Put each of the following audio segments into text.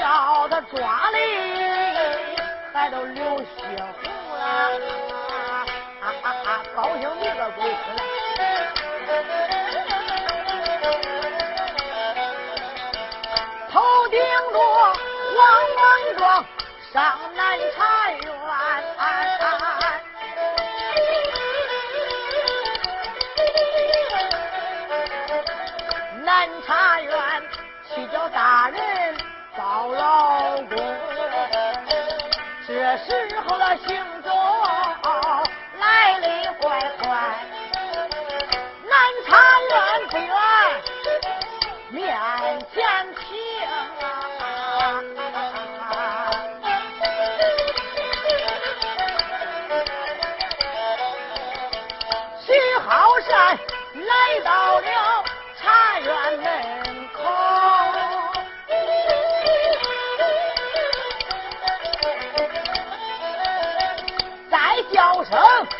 叫他抓嘞，还都流血红了，高兴一个鬼。头顶着黄王庄行声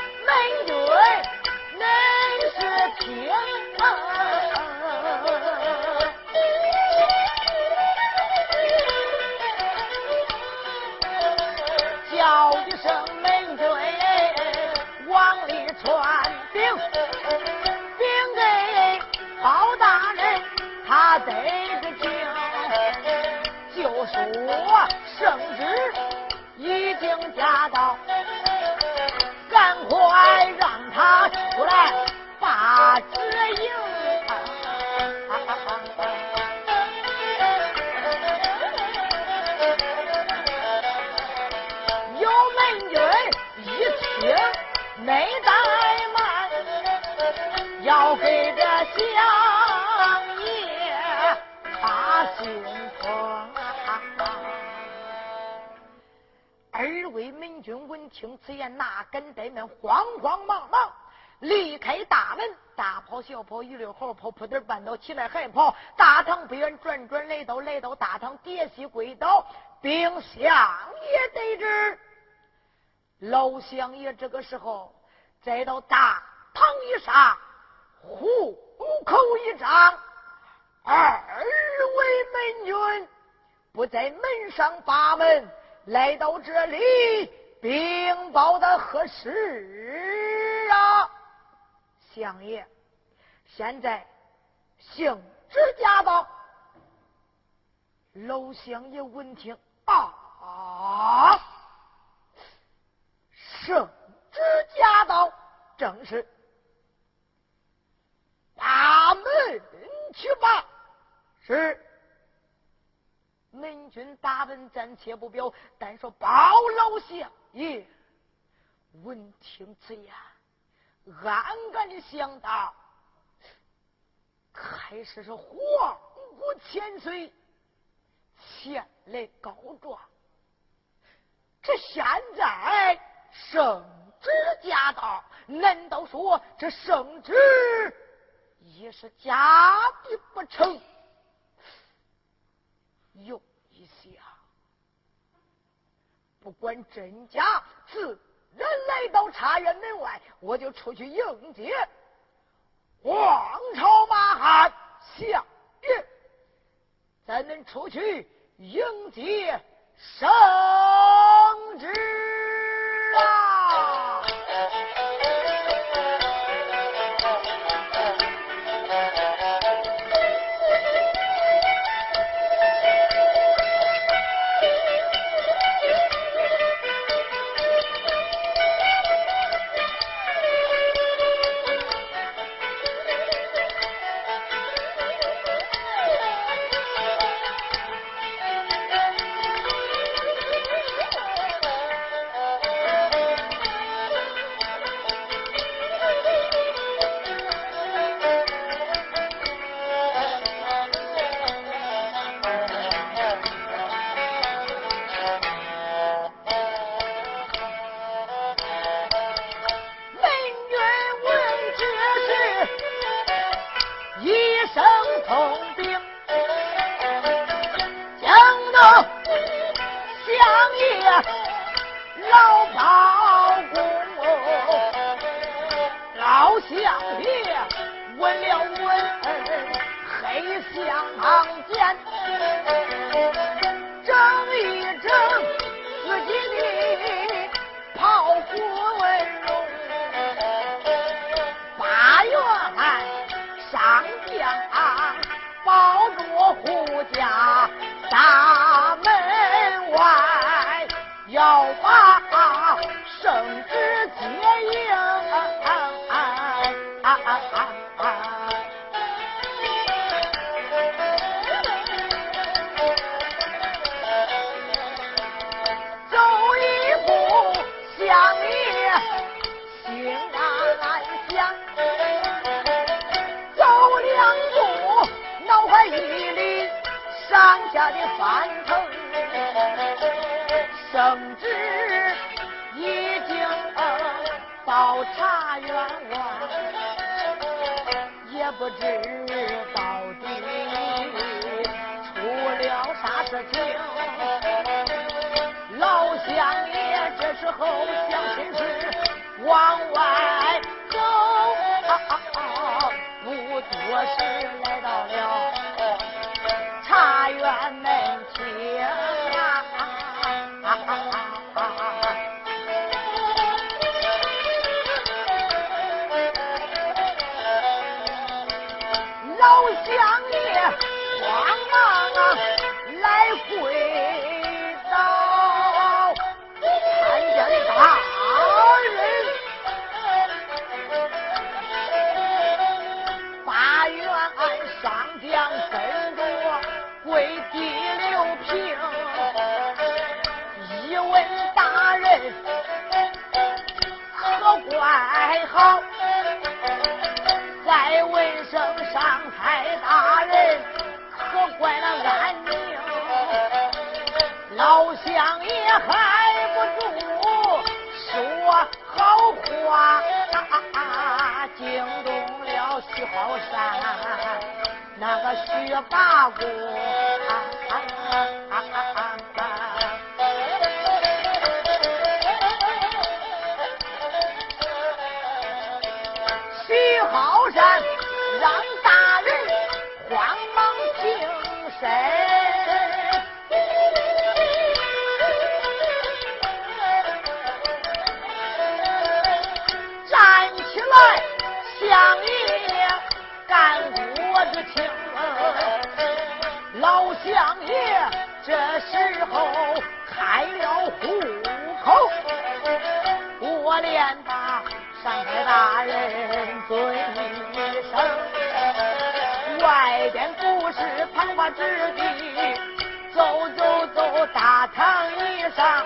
听此言，哪敢怠慢，慌慌忙忙离开大门，大跑小跑，一溜好跑，扑腾绊倒起来还跑。大堂不远，转转来到，来到大堂，跌膝跪倒，禀相爷得知。老相爷这个时候再到大堂一上，虎口一张，二位门军不在门上把门。来到这里，禀报的何事啊？相爷，现在圣旨驾到。老相爷闻听啊，圣旨驾到，正是把门去吧。是。门军大本暂且不表，但说包老相爷闻听此言，暗暗的想到：开始是皇姑千岁前来告状，这现在圣旨驾到，难道说这圣旨也是假的不成？用一下，不管真假，自然来到茶园门外，我就出去迎接王朝马汉相爷，咱们出去迎接圣旨啊！的翻腾，圣旨已经到茶园外，也不知到底出了啥事情。老乡爷这时候想亲事往外走，不多时还不住说好话，惊动了徐好山。那个徐八公，徐是繁华之地，走走走，大堂以上，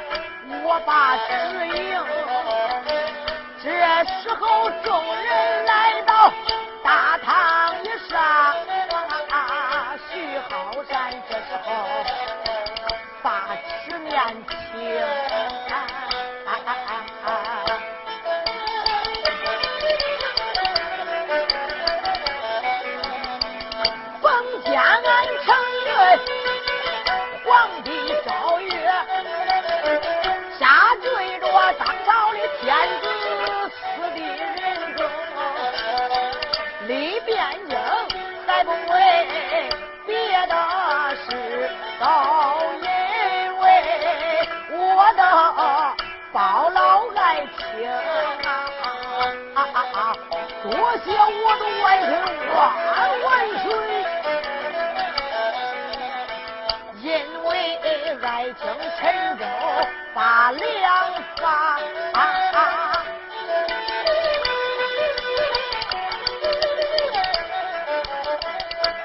我把指引。这时候众人叫我的外甥万万岁，因为爱情沉重把良发。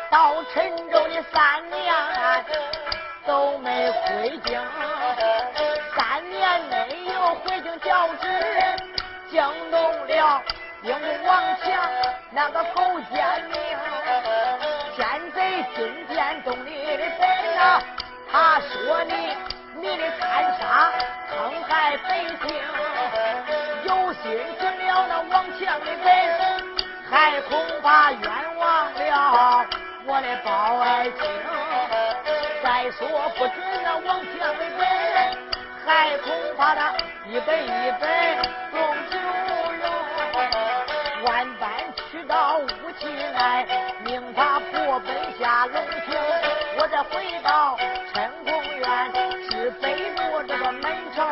到陈州的三年都没回京，三年没有回京交旨，惊动了英王强那个狗奸名，奸贼进见东里的本呐，他说你你的贪杀坑害百姓，有心进了那王强的本，还恐怕冤枉了。我的包爱卿。再说不准那王强的本，还恐怕他一杯一杯送飞下龙庭。我再回到陈公院，是北入这个门朝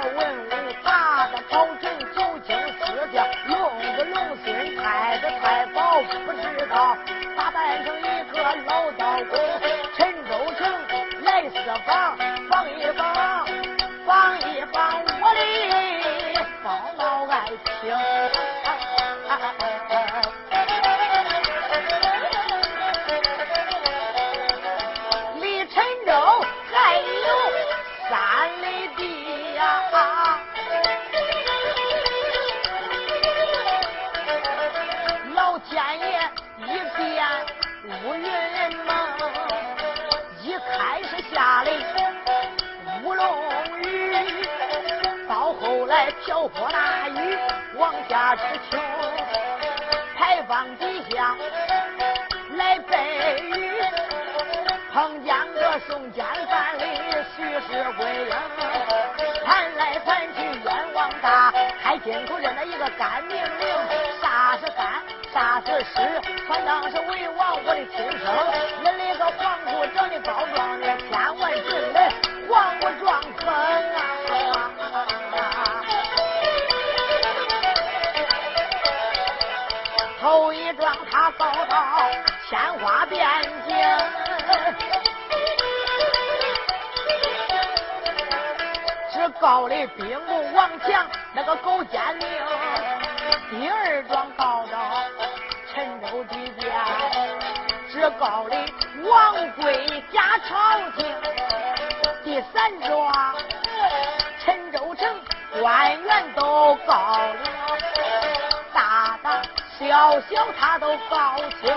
泼大雨往下直倾，牌坊底下来背雨，碰见个宋奸范蠡徐氏归英，盘来盘去冤枉大，开金口认了一个干命令，啥是干，啥是湿，反正是为王我的亲生，恁那个皇姑长的高壮鲜花遍景，只告的兵部王强那个狗奸佞；第二桩告到陈州地界，只告的王贵假朝廷；第三桩，陈州城官员都告了。小小他都高兴，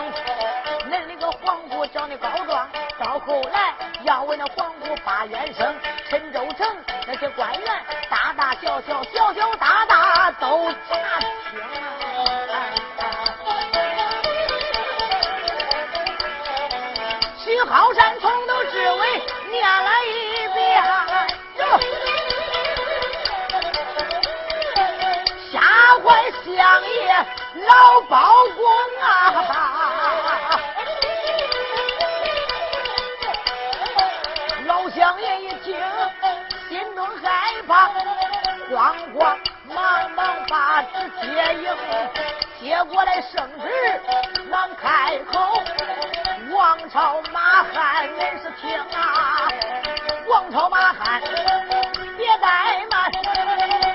恁那个皇姑长得高壮，到后来要问那皇姑把冤声，陈州城那些官员大大小小、小小大大都查清。徐浩山从头至尾念了老包公啊，老乡爷一听，心中害怕，慌慌忙忙把纸接应，接过来圣旨，忙开口，王朝马汉，恁是听啊，王朝马汉，别怠慢，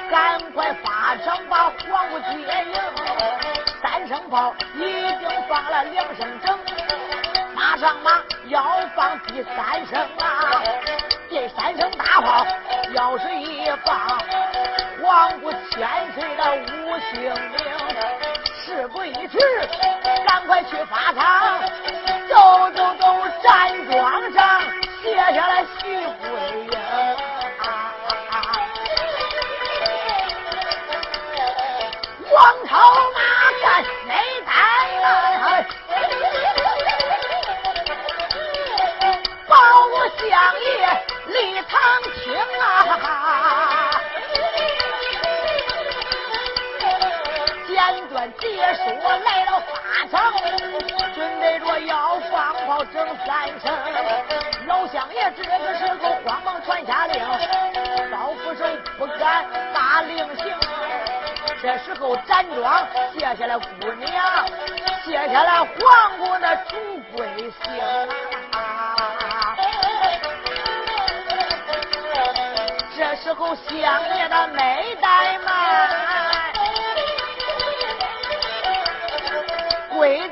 赶快发声把皇姑接应。炮已经放了两声整，马上马要放第三声啊！第三声大炮要是一放，皇姑千岁的五星兵，事不宜迟，赶快去法场，走走走，站桩上卸下来徐桂要放炮整三声。老相爷这个时候慌忙传下令，高副手不敢大令行。这时候站桩卸下来姑娘，卸下来皇姑的主贵姓！这时候相爷的没怠慢，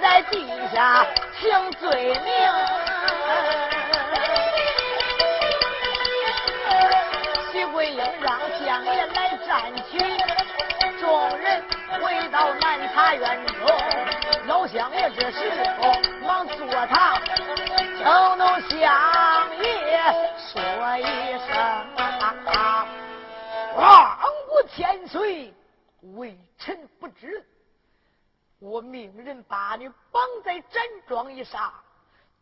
在地下请罪名。徐桂英让相爷来占取。众人回到南茶院中，老相爷这时候忙坐堂，听懂相爷说一声：“皇姑千岁，微臣不知，我命人把你绑在毡庄一杀，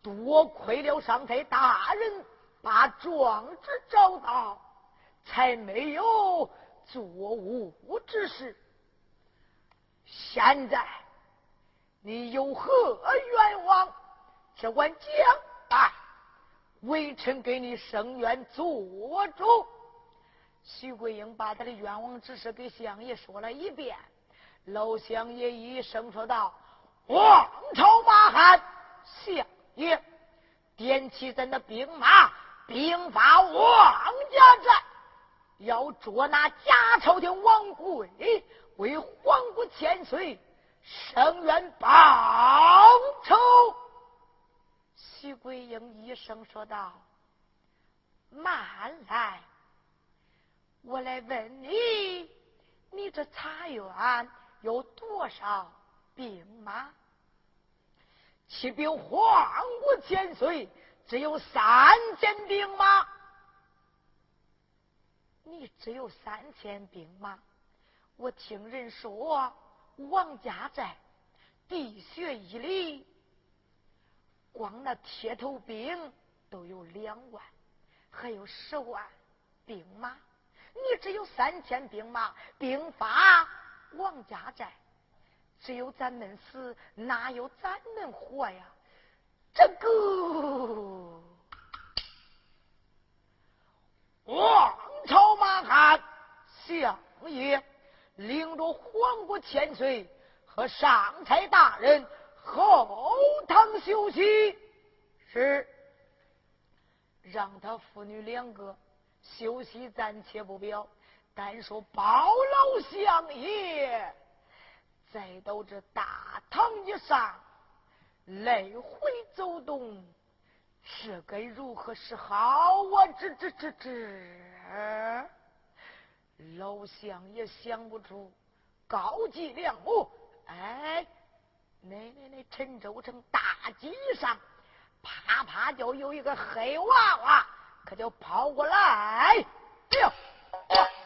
多亏了上台大人把状纸找到，才没有作误之事。现在你有何愿望？只管讲吧，微臣给你伸冤做主。徐桂英把他的愿望之事给相爷说了一遍。老相爷一声说道：“王朝马汉，相爷，点起咱的兵马，兵发王家寨，要捉拿假朝廷王贵，为皇姑千岁伸冤报仇。”徐桂英一声说道：“慢来，我来问你，你这茶园。”有多少兵马？骑兵皇国千岁只有三千兵马。你只有三千兵马？我听人说王家寨地穴一里，光那铁头兵都有两万，还有十万兵马。你只有三千兵马，兵法。王家寨，只有咱们死，哪有咱们活呀？这个王朝马汉相爷领着皇国千岁和上台大人后堂休息，是让他父女两个休息，暂且不表。单说包老相爷，再到这大堂以上来回走动，这该如何是好啊？这这这这，老相爷想不出高级良母。哎，那那那陈州城大街上，啪啪就有一个黑娃娃，可就跑过来，哎呦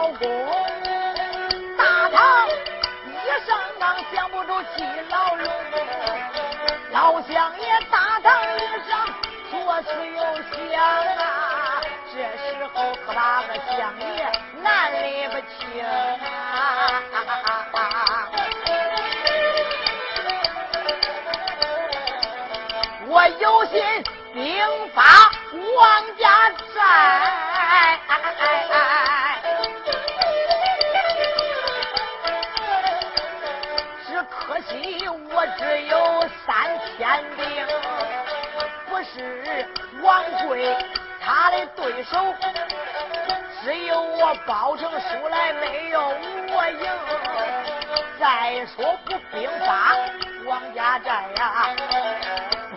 老公，大堂一声忙，想不住七老龙，老乡爷大堂一声，左思右想啊，这时候可把个乡爷难离不轻。我有心兵发王家寨。为他的对手只有我包拯输来没有我赢再说不兵法王家寨呀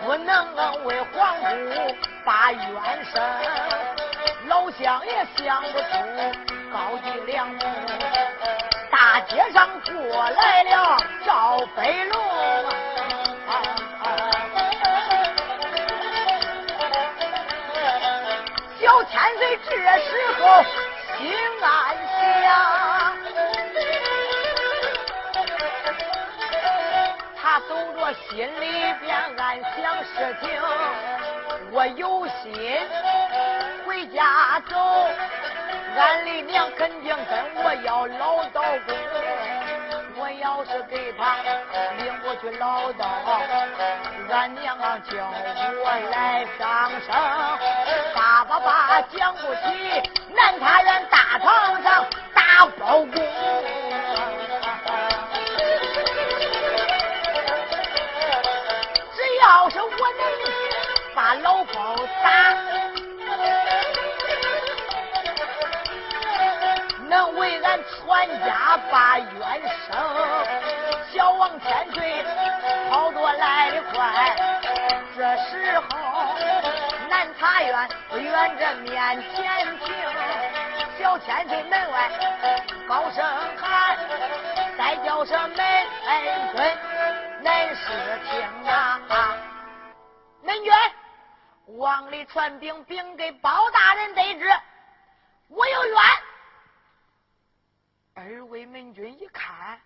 不能为皇姑把冤声老乡也想不出高济良大街上过来了赵飞龙。千岁这时候心安详，他走着心里边暗想事情，我有心回家走，俺的娘肯定跟我要唠叨过。我要是给他领过去唠叨俺娘叫我来上声爸爸爸讲不起南塔院大堂上打包公只要是我能把老包打传全家把冤生。小王千岁跑多来的快，这时候南茶院远着面前停。小千岁门外高声喊，再叫声门恩君，门是听啊，恁君。王里传兵禀给包大人得知，我有冤，二位门军一看。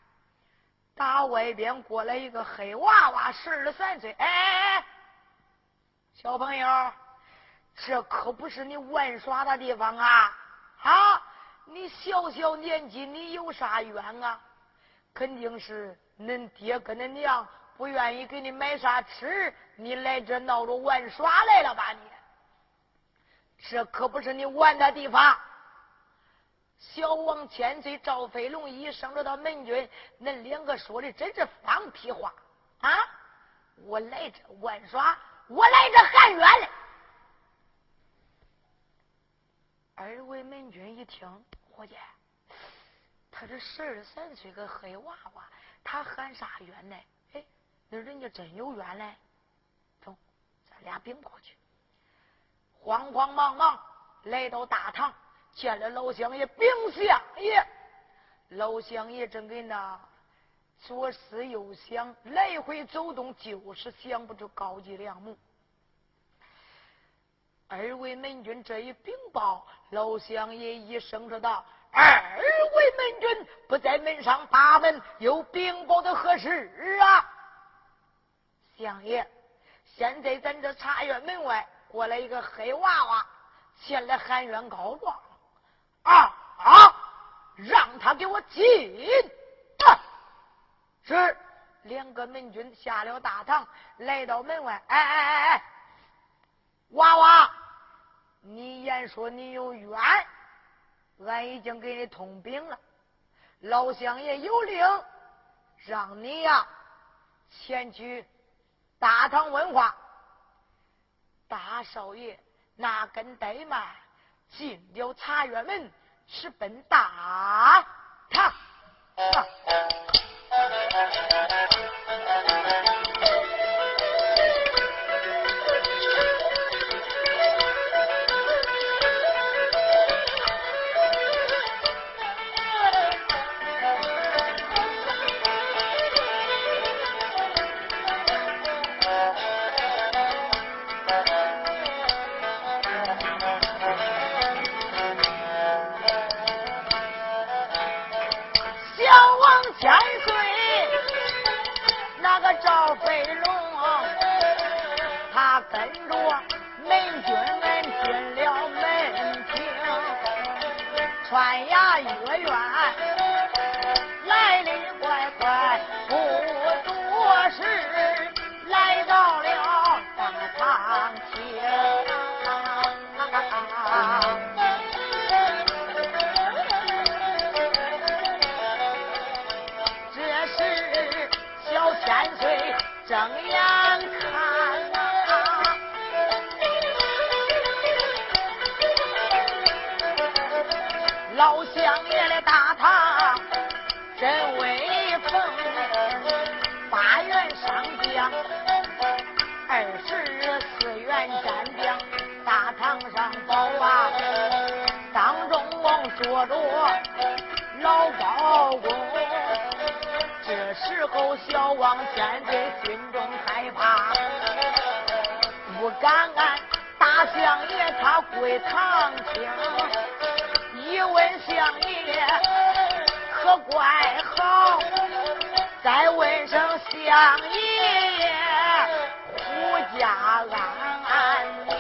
打外边过来一个黑娃娃，十二三岁。哎哎哎，小朋友，这可不是你玩耍的地方啊！啊，你小小年纪，你有啥冤啊？肯定是恁爹跟恁娘不愿意给你买啥吃，你来这闹着玩耍来了吧？你，这可不是你玩的地方。小王千岁赵飞龙一生着到门军，恁两个说的真是放屁话啊！我来这玩耍，我来这喊冤嘞。二位门军一听，伙计，他这十二三岁个黑娃娃，他喊啥冤呢？哎，那人家真有冤嘞！走，咱俩并过去。慌慌忙忙来到大堂。见了老乡爷，禀相爷，老乡爷正跟那左思右想，来回走动，就是想不出高级良母。二位门军这一禀报，老乡爷一声说道：“二位门军不在门上把门，有禀报的何事啊？”相爷，现在咱这茶园门外过来一个黑娃娃，前来喊冤告状。啊啊！让他给我进！是两个门军下了大堂，来到门外。哎哎哎哎，娃娃，你言说你有冤，俺已经给你通禀了。老乡爷有令，让你呀前去大堂问话。大少爷那根怠慢。进了茶园门，是奔大堂。二十四员战将，大堂上走啊，当中坐着老包公，这时候小王千岁心中害怕，不敢按大相爷他跪堂听，一问相爷可怪好，再问声相爷胡家安宁。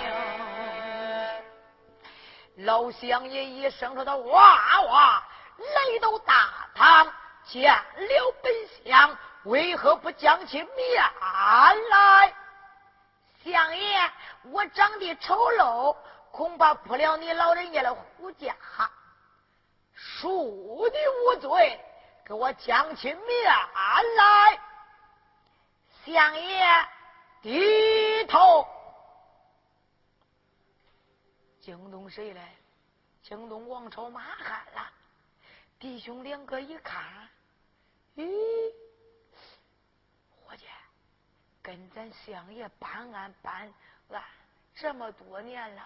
老乡爷一声说：“他哇哇，来到大堂见了本相，为何不将其面来？相爷，我长得丑陋，恐怕不了你老人家的胡家。恕你无罪，给我将其面来。相爷低头。”惊动谁来？惊动王朝马汉了。弟兄两个一看，咦，伙计，跟咱相爷办案办案这么多年了，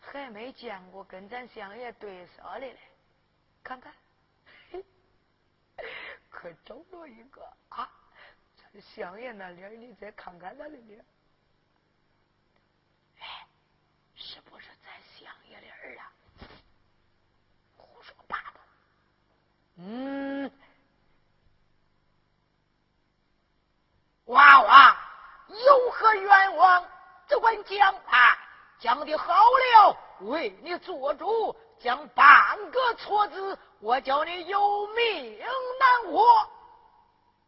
还没见过跟咱相爷对色的嘞。看看，可找着一个啊！咱相爷那脸，你再看看他的脸，哎，是不是咱相爷的儿啊？胡说八道！嗯。娃娃有何冤枉？只管讲啊！讲的好了，为你做主；讲半个错字，我叫你有命难活。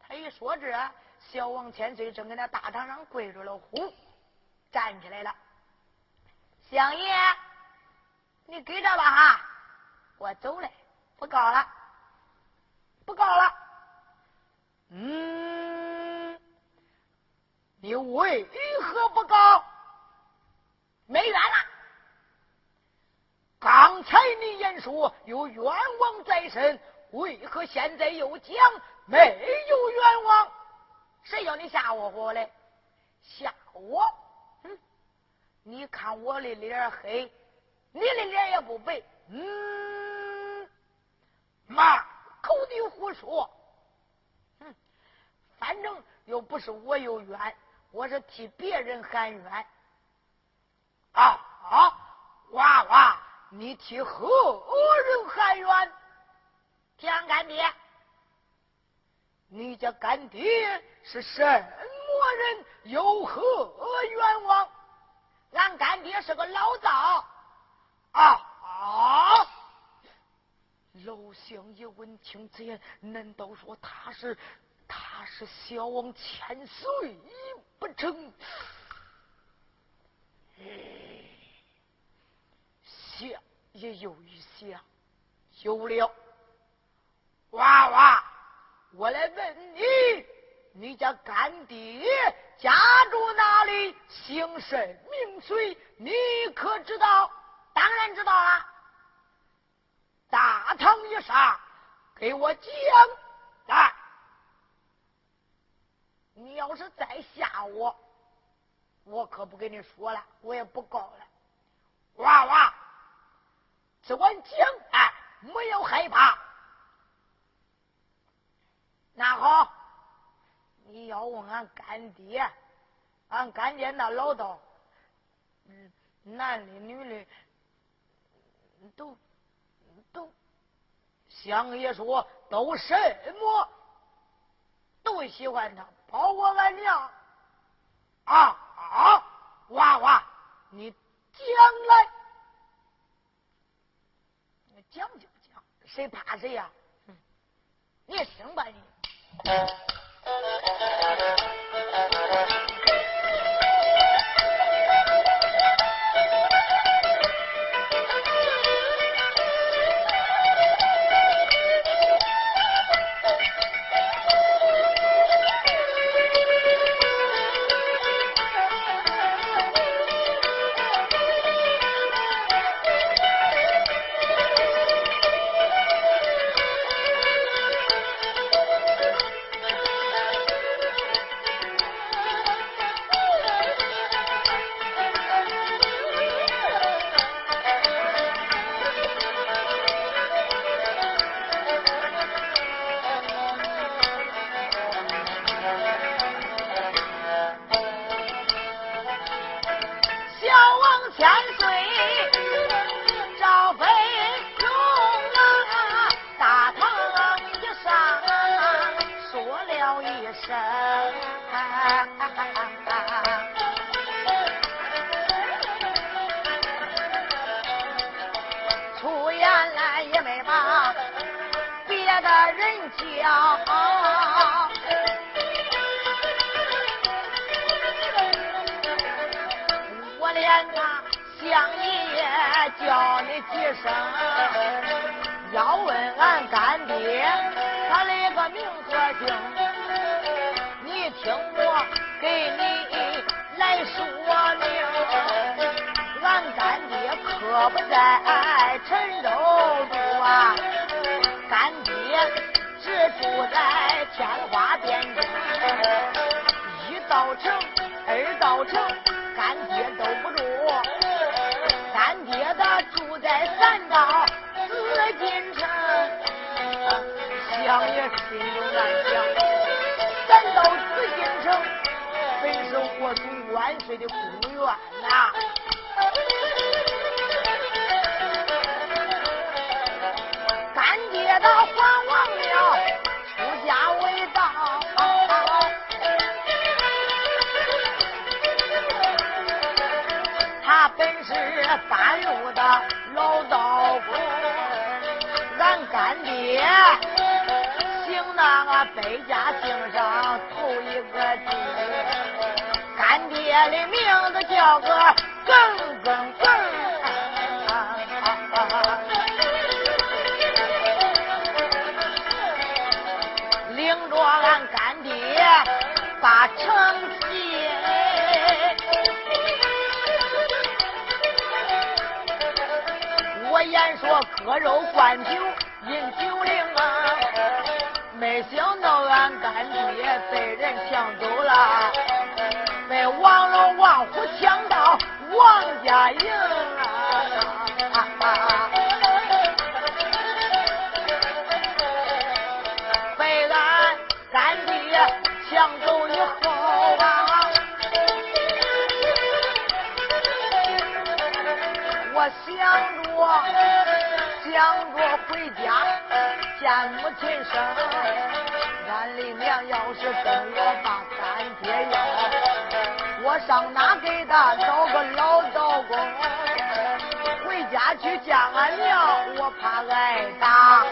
他一说这，小王千岁正在那大堂上跪着了，呼，站起来了。相爷，你给着吧哈，我走了，不告了，不告了。嗯。你为何不告？没冤了。刚才你言说有冤枉在身，为何现在又讲没有冤枉？谁叫你吓唬我嘞？吓我？嗯，你看我的脸黑，你的脸也不白。嗯，妈，口里胡说。嗯，反正又不是我有冤。我是替别人喊冤，啊啊！娃娃，你替何人喊冤？天干爹。你家干爹是什么人？有何冤枉？俺干爹是个老道。啊啊！老乡爷闻听此言，难道说他是他是小王千岁？不成，也有一些，有了，娃娃，我来问你，你家干爹家住哪里？姓甚名谁？你可知道？当然知道了。大堂一上，给我讲来。你要是再吓我，我可不跟你说了，我也不告了。娃娃，只管讲，哎，没有害怕。那好，你要问俺干爹，俺干爹那老道，嗯，男的女的，都都，相爷说都什么，都喜欢他。包括俺娘，啊啊！娃娃，你将来，讲就讲，谁怕谁呀？你听吧，你。你听我给你来说明，俺干爹可不在陈州住啊，干爹只住在天花店，一到城，二到城，干爹都不住，干爹他住在三道紫禁城。想也心中难受。我祖万岁的宫院呐。干爹的还王了，出家为道。他本是半路的老道夫，俺干爹行那个百家姓上头一个字，干爹的名字叫个耿耿耿。领着俺干爹把城进，我言说割肉灌酒抢到王家营啊！抢走以后啊，我想着想着回家见母亲生，俺李娘要是跟我把干爹要，我上哪给他找个老道公？回家去见俺娘，我怕挨打。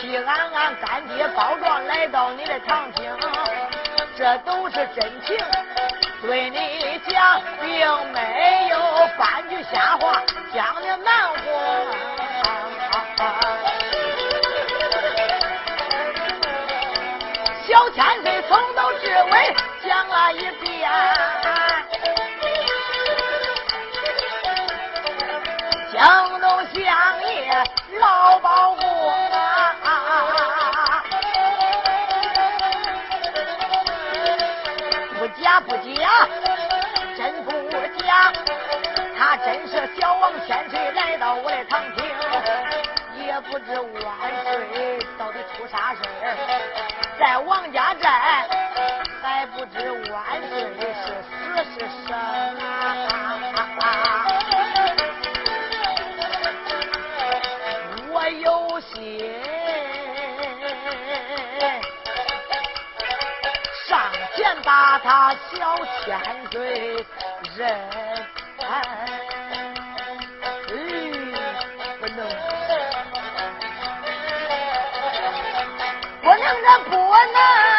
替俺俺干爹告状来到你的堂厅。这都是真情，对你讲，并没有半句瞎话，讲的难活。小千岁从头至尾讲了一遍，江东相爷老保护。假不假？真不假？他真是小王千岁来到我的堂厅，也不知万岁到底出啥事儿，在王家寨还不知万岁是死是生啊！我有心上前。把他小千岁认，不能，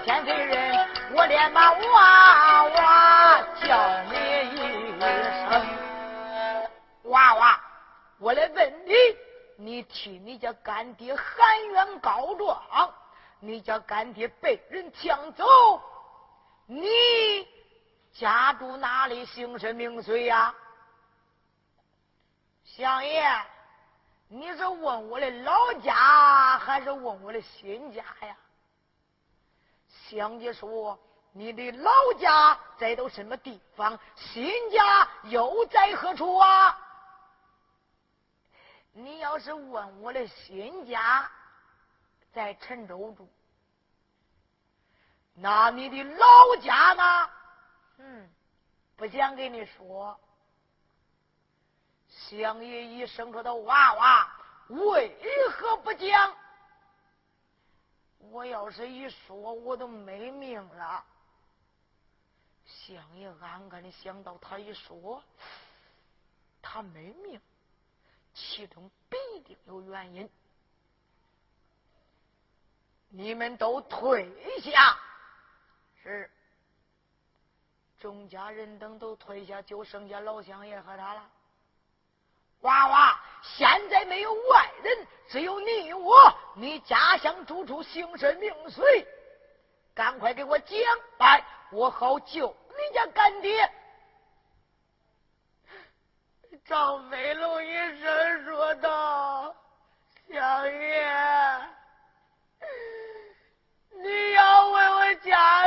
天岁人，我连把娃娃叫你一声娃娃。我来问你，你替你家干爹含冤告状，你家干爹被人抢走，你家住哪里？姓甚名谁呀？相爷，你是问我的老家，还是问我的新家呀？乡姐说：“你的老家在到什么地方？新家又在何处啊？你要是问我的新家在陈州住，那你的老家呢？嗯，不想跟你说。乡爷一生出的娃娃，为何不讲？”我要是一说，我都没命了。相爷暗暗的想到，他一说，他没命，其中必定有原因。你们都退下。是，众家人等都退下，就剩下老乡爷和他了。娃娃，现在没有外人，只有你我。你家乡住处，姓甚名谁？赶快给我讲来，我好救你家干爹。张飞龙一声说道：“相爷，你要为我家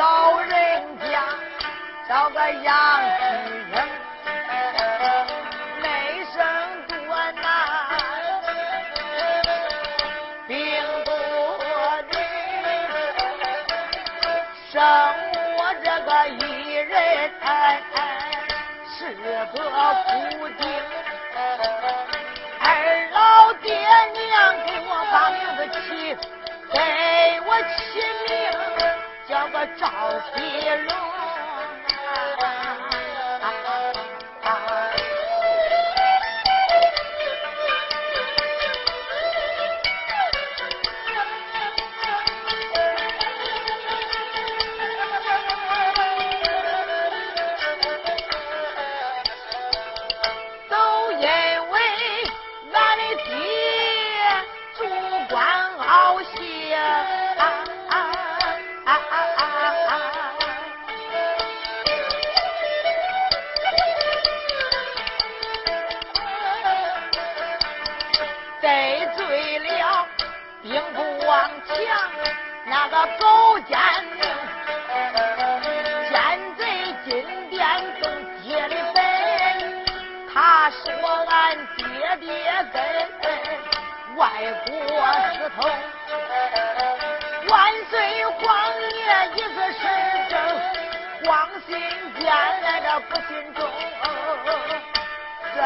老人家找个杨继英，没生多难，病多的生我这个一人是个苦丁，有龙路。狗奸，奸贼金殿都爹的本，他说俺爹爹跟外国私通，万岁皇爷一个神圣，光信殿来的不信忠，真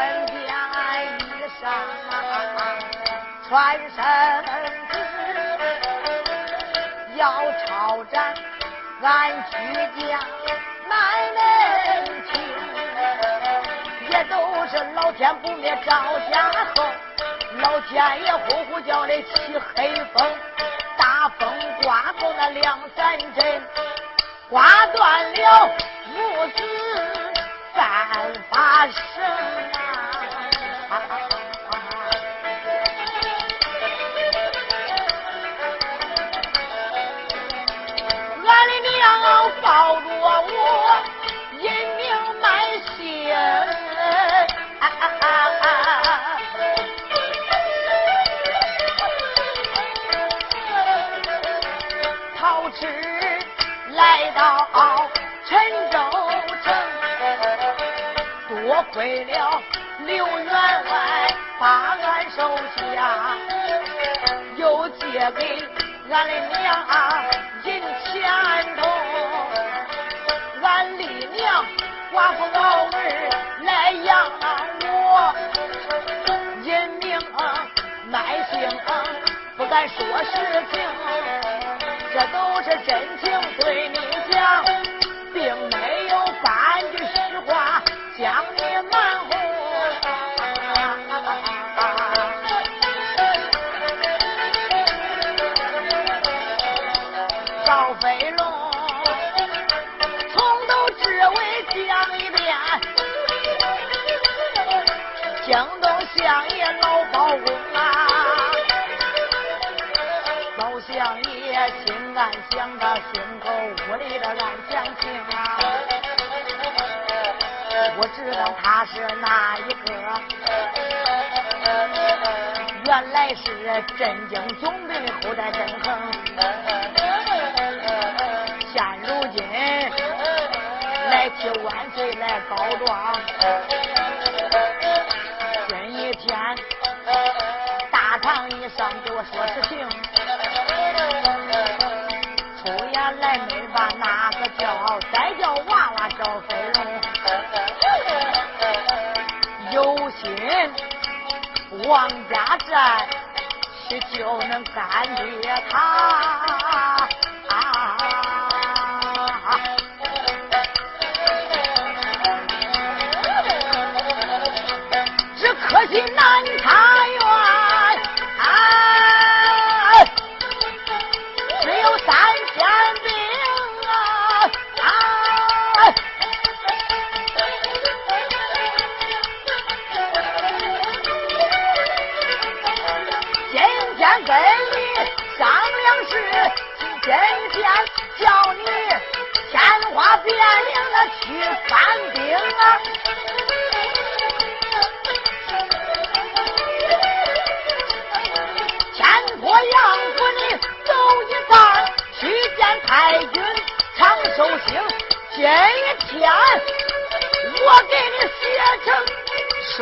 假一生穿身。子要抄斩，俺居家难能情，也都是老天不灭赵家后，老天爷呼呼叫的起黑风，大风刮过那两三阵，刮断了母子三发绳。啊多亏了刘员外把俺收下，又借给俺的娘银钱头。俺李娘寡妇老儿来养我，因命卖性不敢说实情，这都是真情对你讲，并没有半句实话将你瞒糊。赵飞龙。江东相爷老包公啊，老相爷心暗想他心口屋里的暗详情啊，我知道他是哪一个，原来是镇京总兵的后代郑恒，现如今来替万岁来告状。天，大堂一上给我说实情，出言来没把哪个叫，再叫娃娃赵飞龙，今王家寨去就能干掉他。只可惜难他。兵啊！我杨府里走一趟，去见太君长寿星，今天我给你写成书